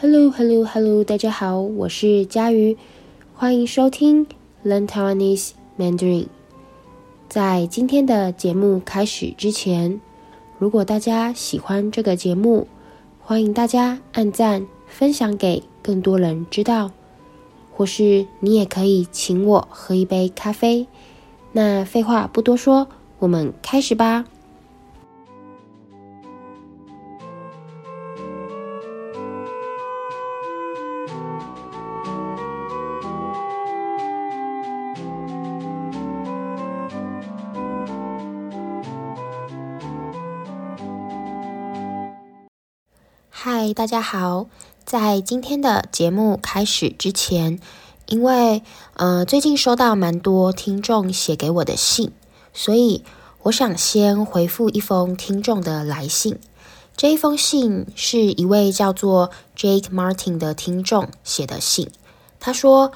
Hello, Hello, Hello！大家好，我是佳瑜，欢迎收听 Learn Taiwanese Mandarin。在今天的节目开始之前，如果大家喜欢这个节目，欢迎大家按赞、分享给更多人知道，或是你也可以请我喝一杯咖啡。那废话不多说，我们开始吧。嗨，大家好！在今天的节目开始之前，因为呃最近收到蛮多听众写给我的信，所以我想先回复一封听众的来信。这一封信是一位叫做 Jake Martin 的听众写的信。他说：“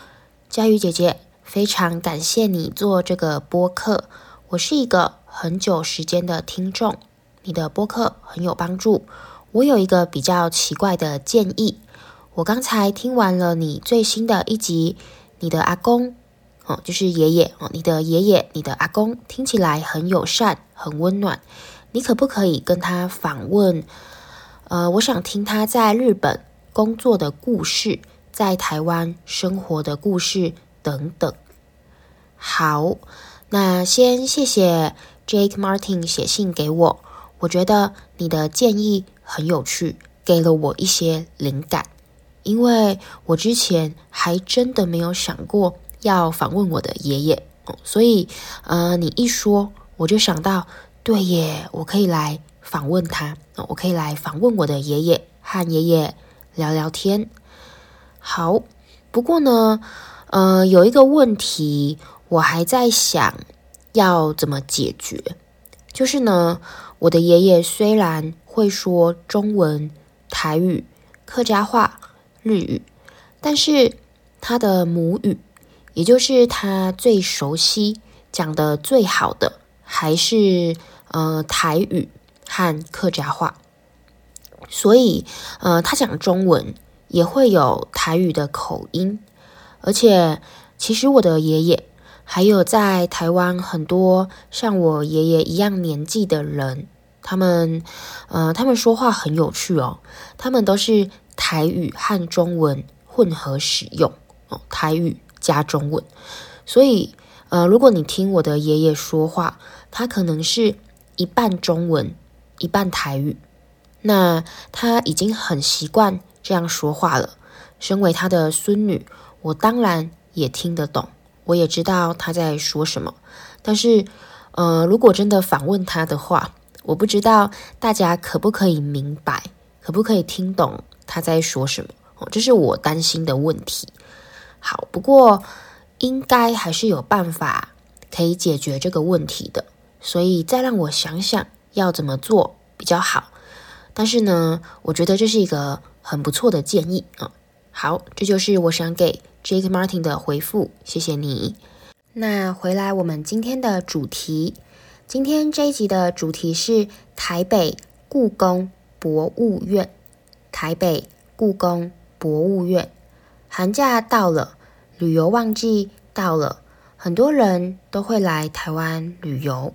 佳瑜姐姐，非常感谢你做这个播客，我是一个很久时间的听众，你的播客很有帮助。”我有一个比较奇怪的建议。我刚才听完了你最新的一集，你的阿公哦，就是爷爷哦，你的爷爷，你的阿公听起来很友善，很温暖。你可不可以跟他访问？呃，我想听他在日本工作的故事，在台湾生活的故事等等。好，那先谢谢 Jake Martin 写信给我，我觉得你的建议。很有趣，给了我一些灵感，因为我之前还真的没有想过要访问我的爷爷，所以呃，你一说我就想到，对耶，我可以来访问他，我可以来访问我的爷爷，和爷爷聊聊天。好，不过呢，呃，有一个问题我还在想要怎么解决，就是呢，我的爷爷虽然会说中文、台语、客家话、日语，但是他的母语，也就是他最熟悉、讲的最好的，还是呃台语和客家话。所以呃，他讲中文也会有台语的口音，而且其实我的爷爷还有在台湾很多像我爷爷一样年纪的人。他们，呃，他们说话很有趣哦。他们都是台语和中文混合使用哦，台语加中文。所以，呃，如果你听我的爷爷说话，他可能是一半中文，一半台语。那他已经很习惯这样说话了。身为他的孙女，我当然也听得懂，我也知道他在说什么。但是，呃，如果真的访问他的话，我不知道大家可不可以明白，可不可以听懂他在说什么？哦，这是我担心的问题。好，不过应该还是有办法可以解决这个问题的，所以再让我想想要怎么做比较好。但是呢，我觉得这是一个很不错的建议啊。好，这就是我想给 Jake Martin 的回复，谢谢你。那回来我们今天的主题。今天这一集的主题是台北故宫博物院。台北故宫博物院，寒假到了，旅游旺季到了，很多人都会来台湾旅游。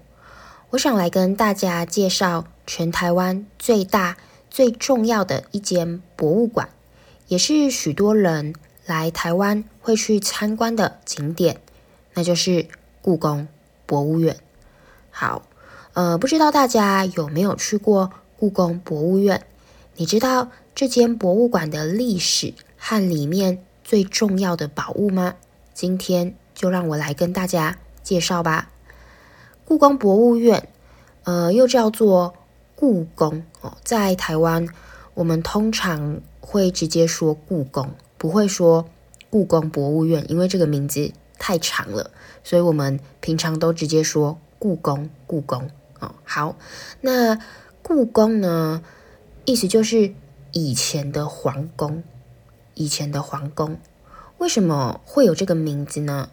我想来跟大家介绍全台湾最大、最重要的一间博物馆，也是许多人来台湾会去参观的景点，那就是故宫博物院。好，呃，不知道大家有没有去过故宫博物院？你知道这间博物馆的历史和里面最重要的宝物吗？今天就让我来跟大家介绍吧。故宫博物院，呃，又叫做故宫哦，在台湾我们通常会直接说故宫，不会说故宫博物院，因为这个名字太长了，所以我们平常都直接说。故宫，故宫哦，好，那故宫呢，意思就是以前的皇宫，以前的皇宫。为什么会有这个名字呢？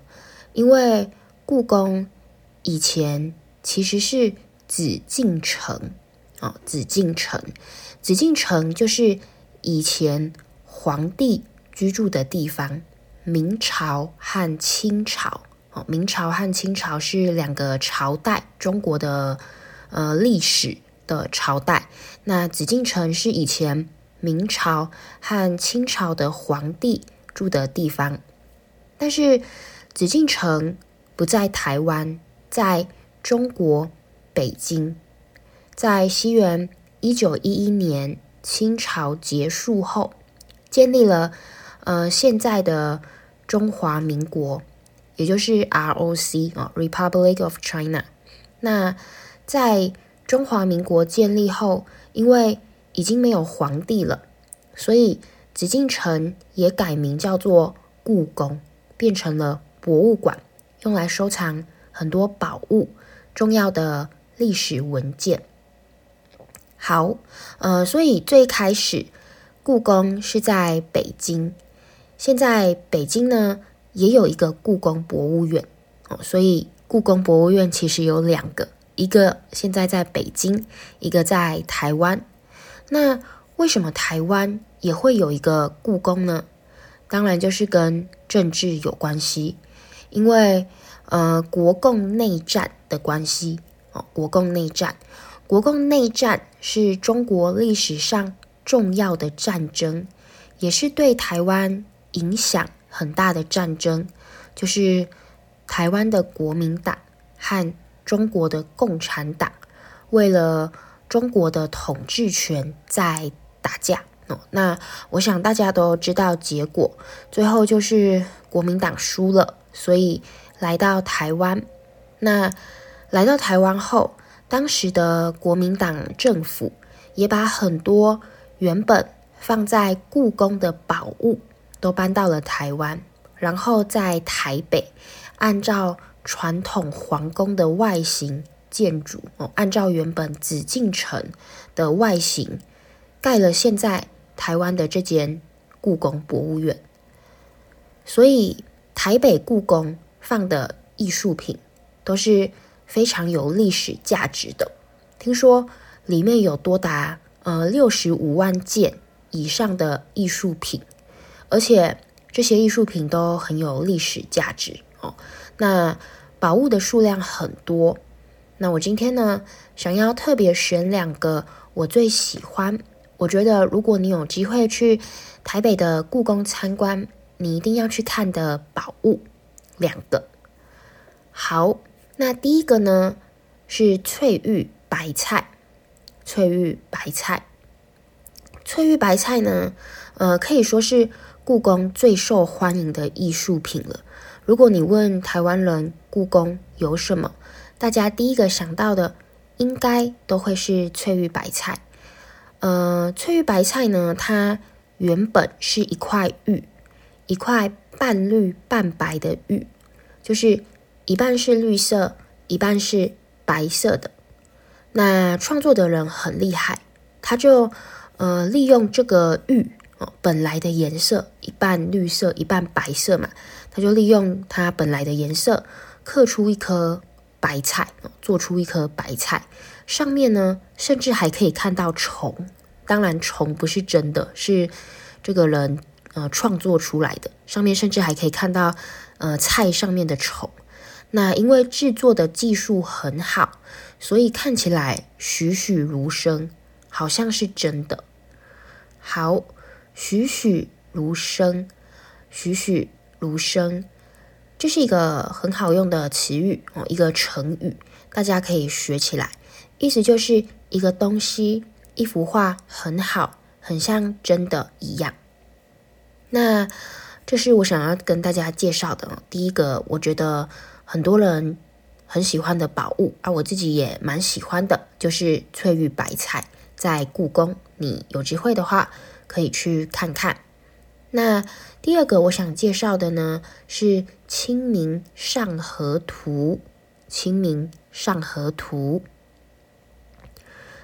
因为故宫以前其实是紫禁城哦，紫禁城，紫禁城就是以前皇帝居住的地方。明朝和清朝，哦，明朝和清朝是两个朝代，中国的呃历史的朝代。那紫禁城是以前明朝和清朝的皇帝住的地方，但是紫禁城不在台湾，在中国北京。在西元一九一一年，清朝结束后，建立了呃现在的。中华民国，也就是 ROC 啊，Republic of China。那在中华民国建立后，因为已经没有皇帝了，所以紫禁城也改名叫做故宫，变成了博物馆，用来收藏很多宝物、重要的历史文件。好，呃，所以最开始故宫是在北京。现在北京呢也有一个故宫博物院哦，所以故宫博物院其实有两个，一个现在在北京，一个在台湾。那为什么台湾也会有一个故宫呢？当然就是跟政治有关系，因为呃国共内战的关系哦，国共内战，国共内战是中国历史上重要的战争，也是对台湾。影响很大的战争，就是台湾的国民党和中国的共产党为了中国的统治权在打架。哦，那我想大家都知道结果，最后就是国民党输了，所以来到台湾。那来到台湾后，当时的国民党政府也把很多原本放在故宫的宝物。都搬到了台湾，然后在台北，按照传统皇宫的外形建筑哦，按照原本紫禁城的外形盖了现在台湾的这间故宫博物院。所以台北故宫放的艺术品都是非常有历史价值的，听说里面有多达呃六十五万件以上的艺术品。而且这些艺术品都很有历史价值哦。那宝物的数量很多。那我今天呢，想要特别选两个我最喜欢，我觉得如果你有机会去台北的故宫参观，你一定要去看的宝物两个。好，那第一个呢是翠玉白菜。翠玉白菜，翠玉白菜呢，呃，可以说是。故宫最受欢迎的艺术品了。如果你问台湾人故宫有什么，大家第一个想到的应该都会是翠玉白菜。呃，翠玉白菜呢，它原本是一块玉，一块半绿半白的玉，就是一半是绿色，一半是白色的。那创作的人很厉害，他就呃利用这个玉。本来的颜色一半绿色一半白色嘛，他就利用它本来的颜色刻出一颗白菜，做出一颗白菜。上面呢，甚至还可以看到虫。当然，虫不是真的，是这个人呃创作出来的。上面甚至还可以看到呃菜上面的虫。那因为制作的技术很好，所以看起来栩栩如生，好像是真的。好。栩栩如生，栩栩如生，这是一个很好用的词语哦，一个成语，大家可以学起来。意思就是一个东西，一幅画很好，很像真的一样。那这是我想要跟大家介绍的第一个，我觉得很多人很喜欢的宝物啊，我自己也蛮喜欢的，就是翠玉白菜，在故宫，你有机会的话。可以去看看。那第二个我想介绍的呢，是《清明上河图》。《清明上河图》，《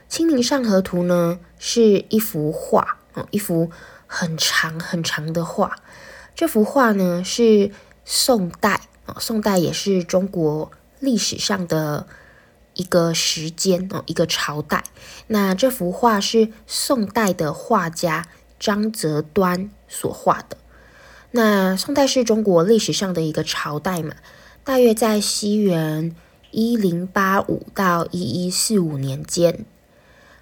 清明上河图》呢是一幅画哦，一幅很长很长的画。这幅画呢是宋代哦，宋代也是中国历史上的一个时间哦，一个朝代。那这幅画是宋代的画家。张择端所画的。那宋代是中国历史上的一个朝代嘛，大约在西元一零八五到一一四五年间。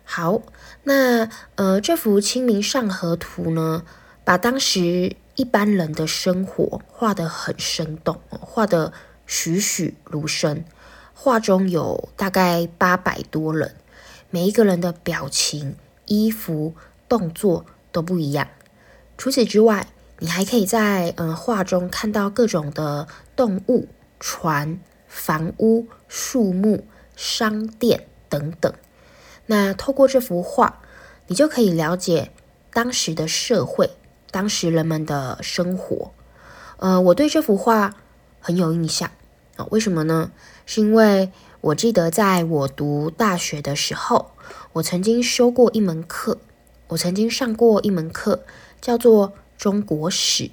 好，那呃，这幅《清明上河图》呢，把当时一般人的生活画得很生动，画得栩栩如生。画中有大概八百多人，每一个人的表情、衣服、动作都不一样。除此之外，你还可以在呃画中看到各种的动物、船、房屋、树木、商店等等。那透过这幅画，你就可以了解当时的社会，当时人们的生活。呃，我对这幅画很有印象啊，为什么呢？是因为我记得在我读大学的时候，我曾经修过一门课，我曾经上过一门课，叫做中国史，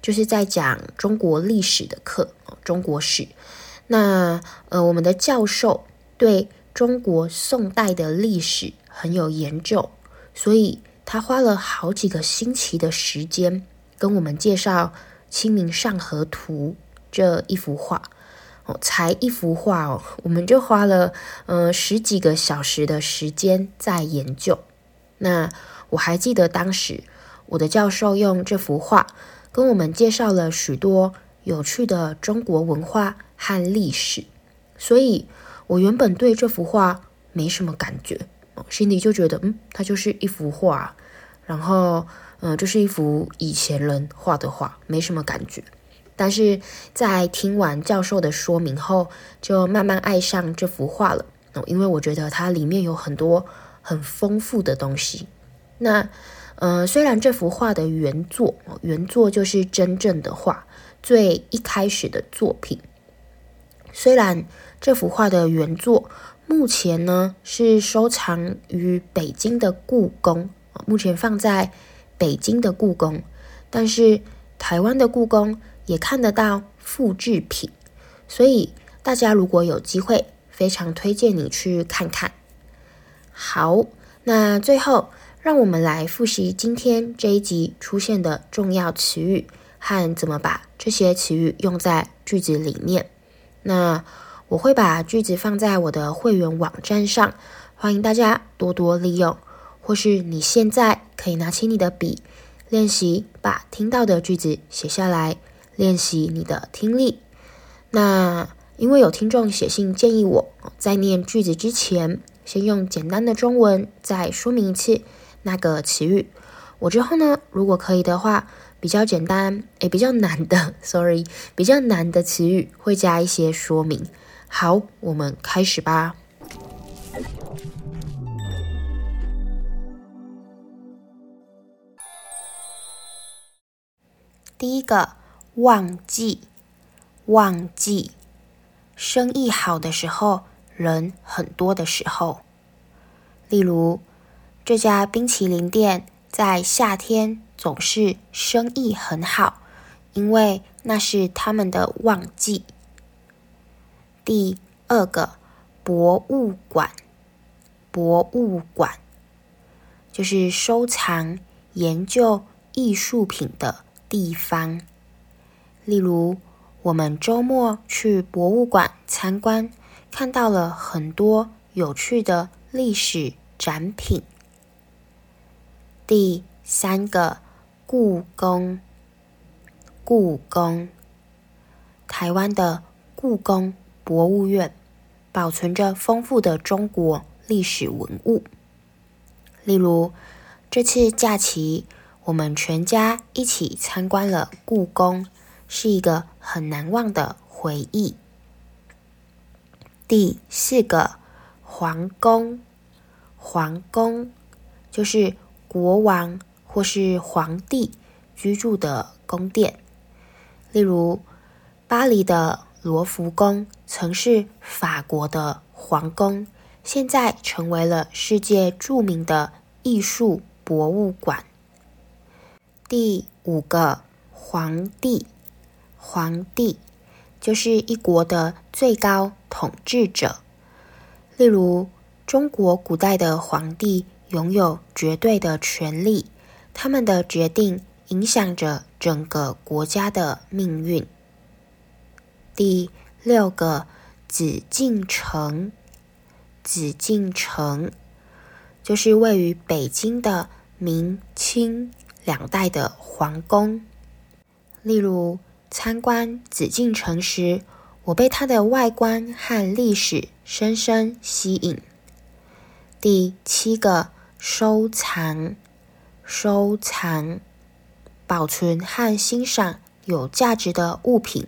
就是在讲中国历史的课，中国史。那呃，我们的教授对中国宋代的历史很有研究，所以他花了好几个星期的时间跟我们介绍《清明上河图》这一幅画。哦，才一幅画哦，我们就花了呃十几个小时的时间在研究。那我还记得当时我的教授用这幅画跟我们介绍了许多有趣的中国文化和历史，所以。我原本对这幅画没什么感觉，心里就觉得，嗯，它就是一幅画，然后，嗯，就是一幅以前人画的画，没什么感觉。但是在听完教授的说明后，就慢慢爱上这幅画了，因为我觉得它里面有很多很丰富的东西。那，呃，虽然这幅画的原作，原作就是真正的画，最一开始的作品，虽然。这幅画的原作目前呢是收藏于北京的故宫，目前放在北京的故宫，但是台湾的故宫也看得到复制品，所以大家如果有机会，非常推荐你去看看。好，那最后让我们来复习今天这一集出现的重要词语和怎么把这些词语用在句子里面。那我会把句子放在我的会员网站上，欢迎大家多多利用。或是你现在可以拿起你的笔，练习把听到的句子写下来，练习你的听力。那因为有听众写信建议我在念句子之前，先用简单的中文再说明一次那个词语。我之后呢，如果可以的话，比较简单诶，比较难的，sorry，比较难的词语会加一些说明。好，我们开始吧。第一个，旺季，旺季，生意好的时候，人很多的时候。例如，这家冰淇淋店在夏天总是生意很好，因为那是他们的旺季。第二个，博物馆，博物馆就是收藏、研究艺术品的地方。例如，我们周末去博物馆参观，看到了很多有趣的历史展品。第三个，故宫，故宫，台湾的故宫。博物院保存着丰富的中国历史文物，例如这次假期我们全家一起参观了故宫，是一个很难忘的回忆。第四个，皇宫，皇宫就是国王或是皇帝居住的宫殿，例如巴黎的。罗浮宫曾是法国的皇宫，现在成为了世界著名的艺术博物馆。第五个，皇帝，皇帝就是一国的最高统治者。例如，中国古代的皇帝拥有绝对的权力，他们的决定影响着整个国家的命运。第六个紫禁城，紫禁城就是位于北京的明清两代的皇宫。例如，参观紫禁城时，我被它的外观和历史深深吸引。第七个，收藏，收藏，保存和欣赏有价值的物品，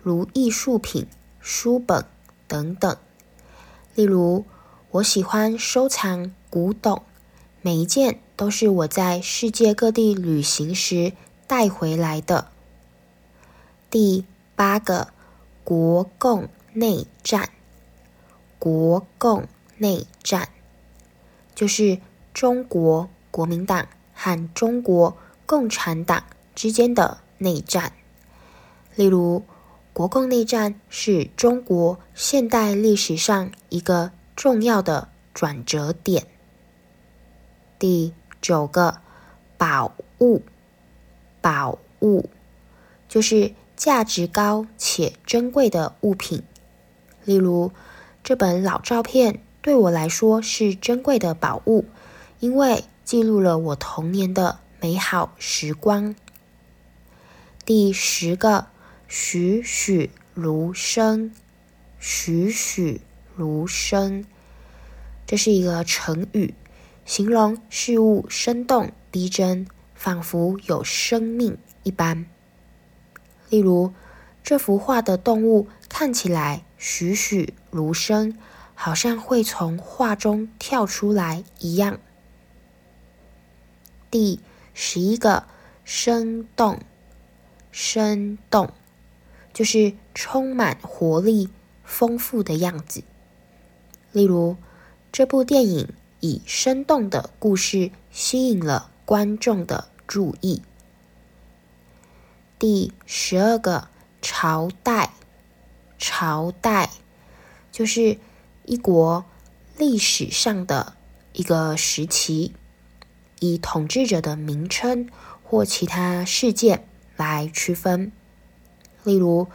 如艺术品、书本等等。例如，我喜欢收藏古董，每一件都是我在世界各地旅行时带回来的。第八个，国共内战。国共内战就是中国国民党和中国共产党之间的内战。例如，国共内战是中国现代历史上一个重要的转折点。第九个，宝物。宝物就是。价值高且珍贵的物品，例如这本老照片对我来说是珍贵的宝物，因为记录了我童年的美好时光。第十个，栩栩如生，栩栩如生，这是一个成语，形容事物生动逼真，仿佛有生命一般。例如，这幅画的动物看起来栩栩如生，好像会从画中跳出来一样。第十一个，生动，生动，就是充满活力、丰富的样子。例如，这部电影以生动的故事吸引了观众的注意。第十二个，朝代，朝代就是一国历史上的一个时期，以统治者的名称或其他事件来区分。例如，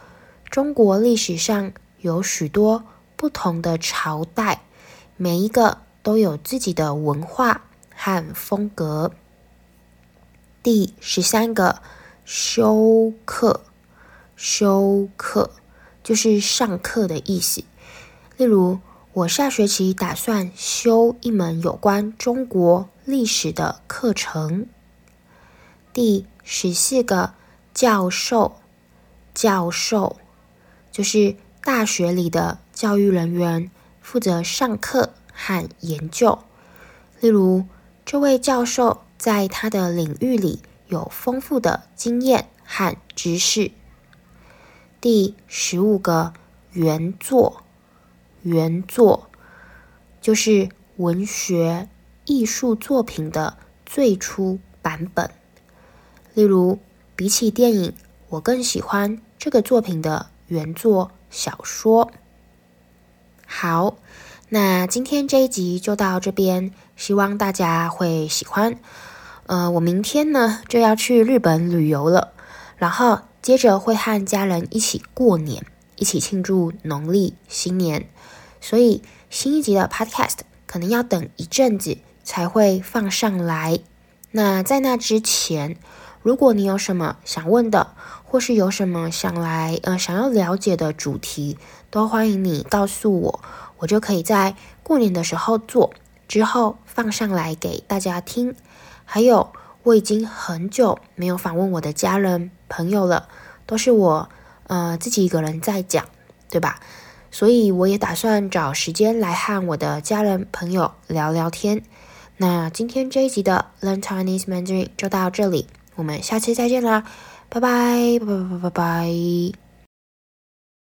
中国历史上有许多不同的朝代，每一个都有自己的文化和风格。第十三个。修课，修课就是上课的意思。例如，我下学期打算修一门有关中国历史的课程。第十四个，教授，教授就是大学里的教育人员，负责上课和研究。例如，这位教授在他的领域里。有丰富的经验和知识。第十五个，原作，原作就是文学艺术作品的最初版本。例如，比起电影，我更喜欢这个作品的原作小说。好，那今天这一集就到这边，希望大家会喜欢。呃，我明天呢就要去日本旅游了，然后接着会和家人一起过年，一起庆祝农历新年，所以新一集的 Podcast 可能要等一阵子才会放上来。那在那之前，如果你有什么想问的，或是有什么想来呃想要了解的主题，都欢迎你告诉我，我就可以在过年的时候做，之后放上来给大家听。还有，我已经很久没有访问我的家人朋友了，都是我呃自己一个人在讲，对吧？所以我也打算找时间来和我的家人朋友聊聊天。那今天这一集的 Learn Chinese Mandarin 就到这里，我们下期再见啦，拜拜拜拜拜拜拜。